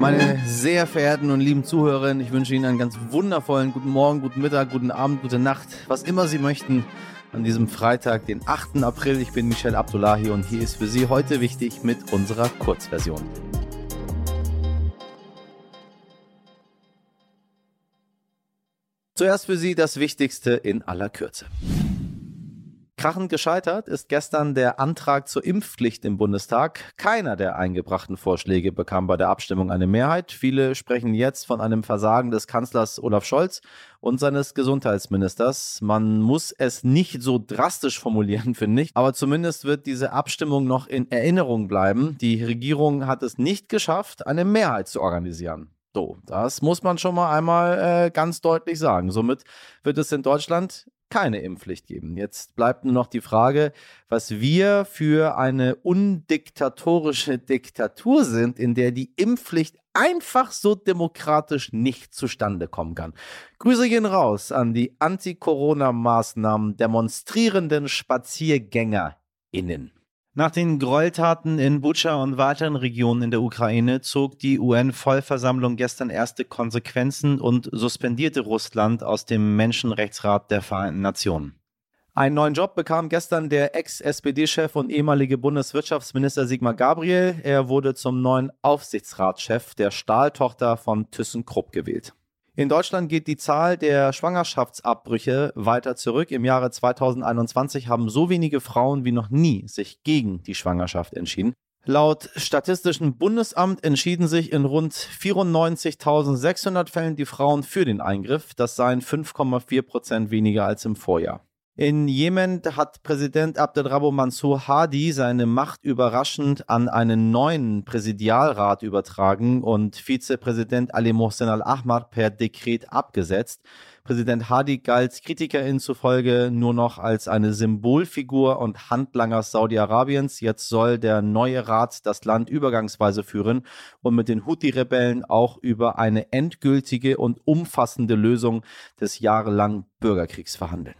Meine sehr verehrten und lieben Zuhörerinnen, ich wünsche Ihnen einen ganz wundervollen guten Morgen, guten Mittag, guten Abend, gute Nacht, was immer Sie möchten an diesem Freitag, den 8. April. Ich bin Michel Abdullahi und hier ist für Sie heute wichtig mit unserer Kurzversion. Zuerst für Sie das Wichtigste in aller Kürze. Krachend gescheitert ist gestern der Antrag zur Impfpflicht im Bundestag. Keiner der eingebrachten Vorschläge bekam bei der Abstimmung eine Mehrheit. Viele sprechen jetzt von einem Versagen des Kanzlers Olaf Scholz und seines Gesundheitsministers. Man muss es nicht so drastisch formulieren, finde ich, aber zumindest wird diese Abstimmung noch in Erinnerung bleiben. Die Regierung hat es nicht geschafft, eine Mehrheit zu organisieren. So, das muss man schon mal einmal äh, ganz deutlich sagen. Somit wird es in Deutschland keine Impfpflicht geben. Jetzt bleibt nur noch die Frage, was wir für eine undiktatorische Diktatur sind, in der die Impfpflicht einfach so demokratisch nicht zustande kommen kann. Grüße gehen raus an die Anti-Corona-Maßnahmen demonstrierenden SpaziergängerInnen. Nach den Gräueltaten in Butscha und weiteren Regionen in der Ukraine zog die UN-Vollversammlung gestern erste Konsequenzen und suspendierte Russland aus dem Menschenrechtsrat der Vereinten Nationen. Einen neuen Job bekam gestern der Ex-SPD-Chef und ehemalige Bundeswirtschaftsminister Sigmar Gabriel. Er wurde zum neuen Aufsichtsratschef der Stahltochter von ThyssenKrupp gewählt. In Deutschland geht die Zahl der Schwangerschaftsabbrüche weiter zurück. Im Jahre 2021 haben so wenige Frauen wie noch nie sich gegen die Schwangerschaft entschieden. Laut Statistischen Bundesamt entschieden sich in rund 94.600 Fällen die Frauen für den Eingriff. Das seien 5,4 Prozent weniger als im Vorjahr. In Jemen hat Präsident Abdelrabo Mansour Hadi seine Macht überraschend an einen neuen Präsidialrat übertragen und Vizepräsident Ali Mohsen al-Ahmar per Dekret abgesetzt. Präsident Hadi galt KritikerInnen zufolge nur noch als eine Symbolfigur und Handlanger Saudi-Arabiens. Jetzt soll der neue Rat das Land übergangsweise führen und mit den Houthi-Rebellen auch über eine endgültige und umfassende Lösung des jahrelangen Bürgerkriegs verhandeln.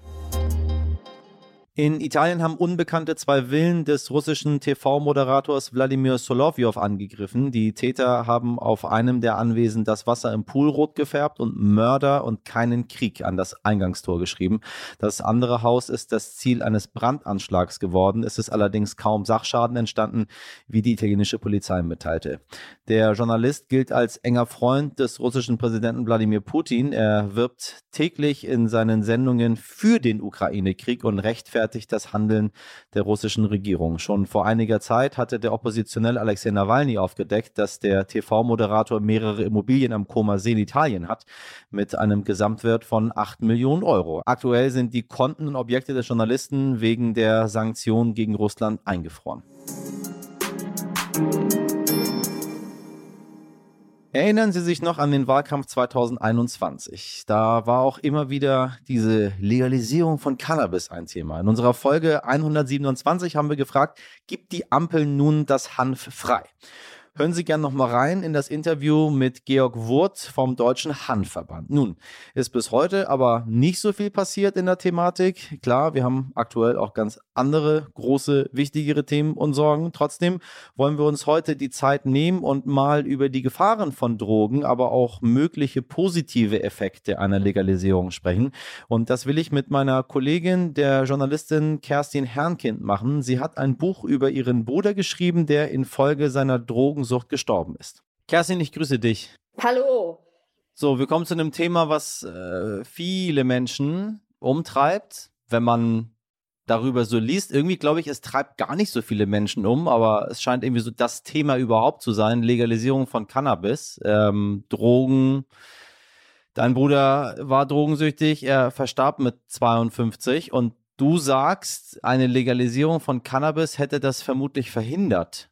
In Italien haben Unbekannte zwei Villen des russischen TV-Moderators Wladimir Solovyov angegriffen. Die Täter haben auf einem der Anwesen das Wasser im Pool rot gefärbt und Mörder und keinen Krieg an das Eingangstor geschrieben. Das andere Haus ist das Ziel eines Brandanschlags geworden. Es ist allerdings kaum Sachschaden entstanden, wie die italienische Polizei mitteilte. Der Journalist gilt als enger Freund des russischen Präsidenten Wladimir Putin. Er wirbt täglich in seinen Sendungen für den Ukraine-Krieg und rechtfertigt rechtfertigt das Handeln der russischen Regierung. Schon vor einiger Zeit hatte der Oppositionell Alexei Nawalny aufgedeckt, dass der TV-Moderator mehrere Immobilien am Koma See in Italien hat, mit einem Gesamtwert von 8 Millionen Euro. Aktuell sind die Konten und Objekte des Journalisten wegen der Sanktionen gegen Russland eingefroren. Erinnern Sie sich noch an den Wahlkampf 2021? Da war auch immer wieder diese Legalisierung von Cannabis ein Thema. In unserer Folge 127 haben wir gefragt, gibt die Ampel nun das Hanf frei? Hören Sie gerne noch mal rein in das Interview mit Georg Wurth vom Deutschen Hanfverband. Nun, ist bis heute aber nicht so viel passiert in der Thematik. Klar, wir haben aktuell auch ganz andere große, wichtigere Themen und Sorgen. Trotzdem wollen wir uns heute die Zeit nehmen und mal über die Gefahren von Drogen, aber auch mögliche positive Effekte einer Legalisierung sprechen. Und das will ich mit meiner Kollegin, der Journalistin Kerstin Herrnkind machen. Sie hat ein Buch über ihren Bruder geschrieben, der infolge seiner Drogen Drogensucht gestorben ist. Kerstin, ich grüße dich. Hallo. So, wir kommen zu einem Thema, was äh, viele Menschen umtreibt, wenn man darüber so liest. Irgendwie glaube ich, es treibt gar nicht so viele Menschen um, aber es scheint irgendwie so das Thema überhaupt zu sein. Legalisierung von Cannabis, ähm, Drogen. Dein Bruder war drogensüchtig, er verstarb mit 52 und du sagst, eine Legalisierung von Cannabis hätte das vermutlich verhindert.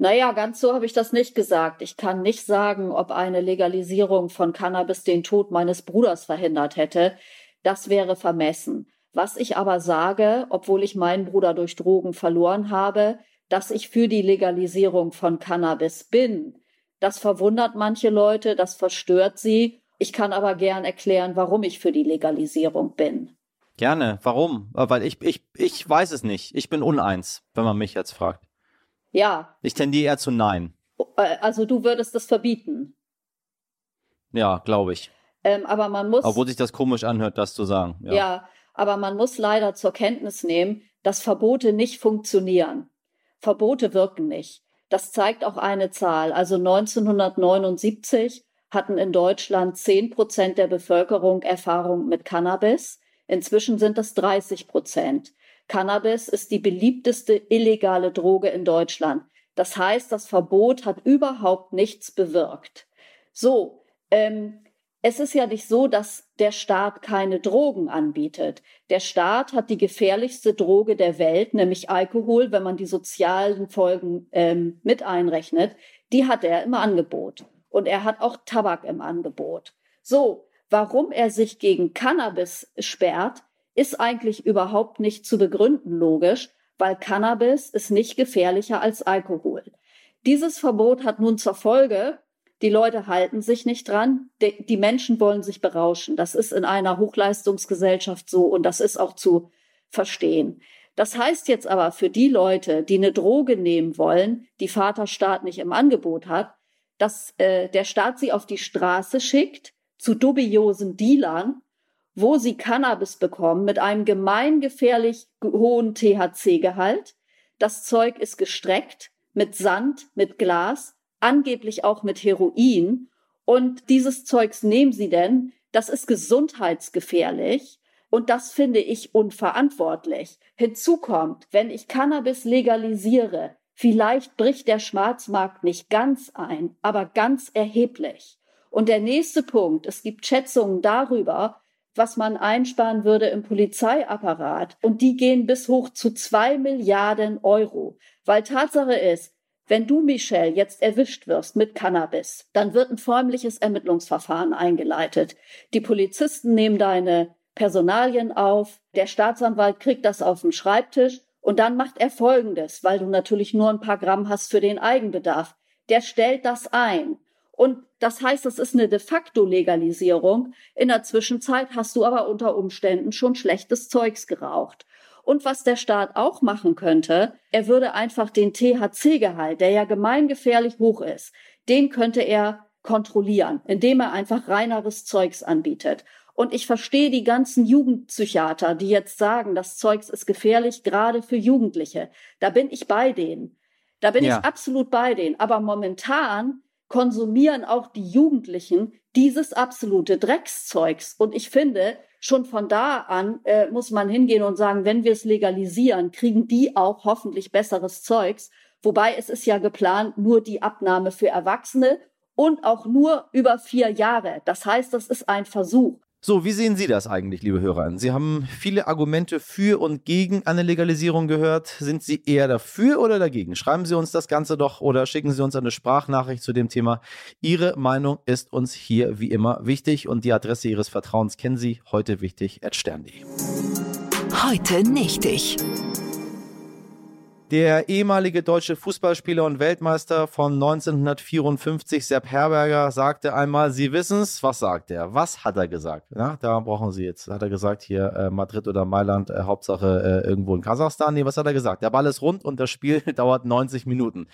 Naja, ganz so habe ich das nicht gesagt. Ich kann nicht sagen, ob eine Legalisierung von Cannabis den Tod meines Bruders verhindert hätte. Das wäre vermessen. Was ich aber sage, obwohl ich meinen Bruder durch Drogen verloren habe, dass ich für die Legalisierung von Cannabis bin. Das verwundert manche Leute, das verstört sie. Ich kann aber gern erklären, warum ich für die Legalisierung bin. Gerne. Warum? Weil ich, ich, ich weiß es nicht. Ich bin uneins, wenn man mich jetzt fragt. Ja. Ich tendiere eher zu Nein. Äh, also du würdest das verbieten. Ja, glaube ich. Ähm, aber man muss. Obwohl sich das komisch anhört, das zu sagen. Ja. ja, aber man muss leider zur Kenntnis nehmen, dass Verbote nicht funktionieren. Verbote wirken nicht. Das zeigt auch eine Zahl. Also 1979 hatten in Deutschland 10 Prozent der Bevölkerung Erfahrung mit Cannabis. Inzwischen sind es 30 Prozent. Cannabis ist die beliebteste illegale Droge in Deutschland. Das heißt, das Verbot hat überhaupt nichts bewirkt. So, ähm, es ist ja nicht so, dass der Staat keine Drogen anbietet. Der Staat hat die gefährlichste Droge der Welt, nämlich Alkohol, wenn man die sozialen Folgen ähm, mit einrechnet. Die hat er im Angebot. Und er hat auch Tabak im Angebot. So, warum er sich gegen Cannabis sperrt, ist eigentlich überhaupt nicht zu begründen logisch, weil Cannabis ist nicht gefährlicher als Alkohol. Dieses Verbot hat nun zur Folge, die Leute halten sich nicht dran. Die Menschen wollen sich berauschen. Das ist in einer Hochleistungsgesellschaft so und das ist auch zu verstehen. Das heißt jetzt aber für die Leute, die eine Droge nehmen wollen, die Vaterstaat nicht im Angebot hat, dass äh, der Staat sie auf die Straße schickt zu dubiosen Dealern, wo sie Cannabis bekommen mit einem gemeingefährlich hohen THC-Gehalt. Das Zeug ist gestreckt mit Sand, mit Glas angeblich auch mit Heroin. Und dieses Zeugs nehmen sie denn. Das ist gesundheitsgefährlich. Und das finde ich unverantwortlich. Hinzu kommt, wenn ich Cannabis legalisiere, vielleicht bricht der Schwarzmarkt nicht ganz ein, aber ganz erheblich. Und der nächste Punkt, es gibt Schätzungen darüber, was man einsparen würde im Polizeiapparat. Und die gehen bis hoch zu zwei Milliarden Euro. Weil Tatsache ist, wenn du, Michelle, jetzt erwischt wirst mit Cannabis, dann wird ein förmliches Ermittlungsverfahren eingeleitet. Die Polizisten nehmen deine Personalien auf, der Staatsanwalt kriegt das auf den Schreibtisch und dann macht er Folgendes, weil du natürlich nur ein paar Gramm hast für den Eigenbedarf. Der stellt das ein. Und das heißt, es ist eine de facto Legalisierung. In der Zwischenzeit hast du aber unter Umständen schon schlechtes Zeugs geraucht. Und was der Staat auch machen könnte, er würde einfach den THC-Gehalt, der ja gemeingefährlich hoch ist, den könnte er kontrollieren, indem er einfach reineres Zeugs anbietet. Und ich verstehe die ganzen Jugendpsychiater, die jetzt sagen, das Zeugs ist gefährlich, gerade für Jugendliche. Da bin ich bei denen. Da bin ja. ich absolut bei denen. Aber momentan konsumieren auch die Jugendlichen dieses absolute Dreckszeugs. Und ich finde, schon von da an äh, muss man hingehen und sagen, wenn wir es legalisieren, kriegen die auch hoffentlich besseres Zeugs. Wobei es ist ja geplant, nur die Abnahme für Erwachsene und auch nur über vier Jahre. Das heißt, das ist ein Versuch. So, wie sehen Sie das eigentlich, liebe Hörer? Sie haben viele Argumente für und gegen eine Legalisierung gehört. Sind Sie eher dafür oder dagegen? Schreiben Sie uns das Ganze doch oder schicken Sie uns eine Sprachnachricht zu dem Thema. Ihre Meinung ist uns hier wie immer wichtig und die Adresse Ihres Vertrauens kennen Sie. Heute wichtig at. Heute nicht ich. Der ehemalige deutsche Fußballspieler und Weltmeister von 1954, Sepp Herberger, sagte einmal, Sie wissen's, was sagt er? Was hat er gesagt? Ja, da brauchen Sie jetzt. Hat er gesagt, hier äh, Madrid oder Mailand, äh, Hauptsache äh, irgendwo in Kasachstan? Nee, was hat er gesagt? Der Ball ist rund und das Spiel dauert 90 Minuten.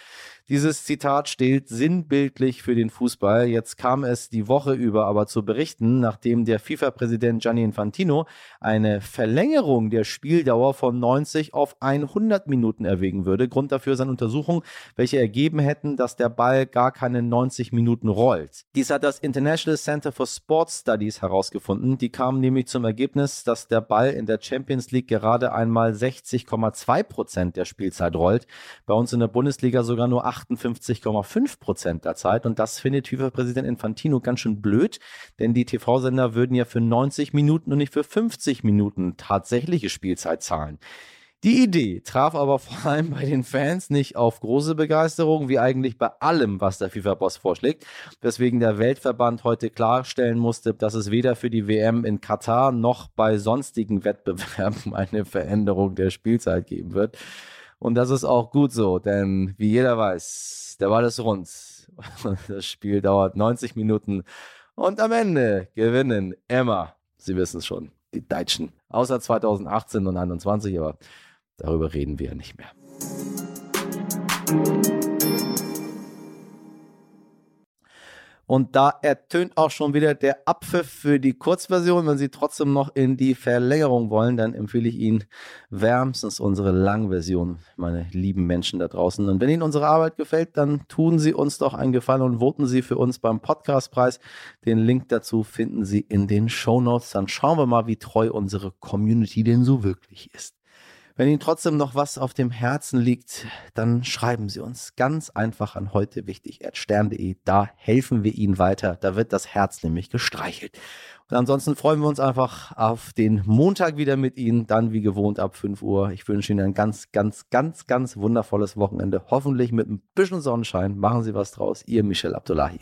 Dieses Zitat steht sinnbildlich für den Fußball. Jetzt kam es die Woche über aber zu berichten, nachdem der FIFA-Präsident Gianni Infantino eine Verlängerung der Spieldauer von 90 auf 100 Minuten erwägen würde. Grund dafür sind Untersuchungen, welche ergeben hätten, dass der Ball gar keine 90 Minuten rollt. Dies hat das International Center for Sports Studies herausgefunden. Die kamen nämlich zum Ergebnis, dass der Ball in der Champions League gerade einmal 60,2 Prozent der Spielzeit rollt. Bei uns in der Bundesliga sogar nur 58,5 Prozent der Zeit. Und das findet FIFA-Präsident Infantino ganz schön blöd, denn die TV-Sender würden ja für 90 Minuten und nicht für 50 Minuten tatsächliche Spielzeit zahlen. Die Idee traf aber vor allem bei den Fans nicht auf große Begeisterung, wie eigentlich bei allem, was der FIFA-Boss vorschlägt, weswegen der Weltverband heute klarstellen musste, dass es weder für die WM in Katar noch bei sonstigen Wettbewerben eine Veränderung der Spielzeit geben wird. Und das ist auch gut so, denn wie jeder weiß, der Ball ist rund. Das Spiel dauert 90 Minuten und am Ende gewinnen Emma. Sie wissen es schon, die Deutschen. Außer 2018 und 2021, aber darüber reden wir ja nicht mehr. Und da ertönt auch schon wieder der Abpfiff für die Kurzversion. Wenn Sie trotzdem noch in die Verlängerung wollen, dann empfehle ich Ihnen wärmstens unsere Langversion, meine lieben Menschen da draußen. Und wenn Ihnen unsere Arbeit gefällt, dann tun Sie uns doch einen Gefallen und voten Sie für uns beim Podcastpreis. Den Link dazu finden Sie in den Show Notes. Dann schauen wir mal, wie treu unsere Community denn so wirklich ist. Wenn Ihnen trotzdem noch was auf dem Herzen liegt, dann schreiben Sie uns ganz einfach an heute wichtig stern.de. Da helfen wir Ihnen weiter. Da wird das Herz nämlich gestreichelt. Und ansonsten freuen wir uns einfach auf den Montag wieder mit Ihnen, dann wie gewohnt ab 5 Uhr. Ich wünsche Ihnen ein ganz, ganz, ganz, ganz wundervolles Wochenende. Hoffentlich mit ein bisschen Sonnenschein. Machen Sie was draus. Ihr Michel Abdullahi.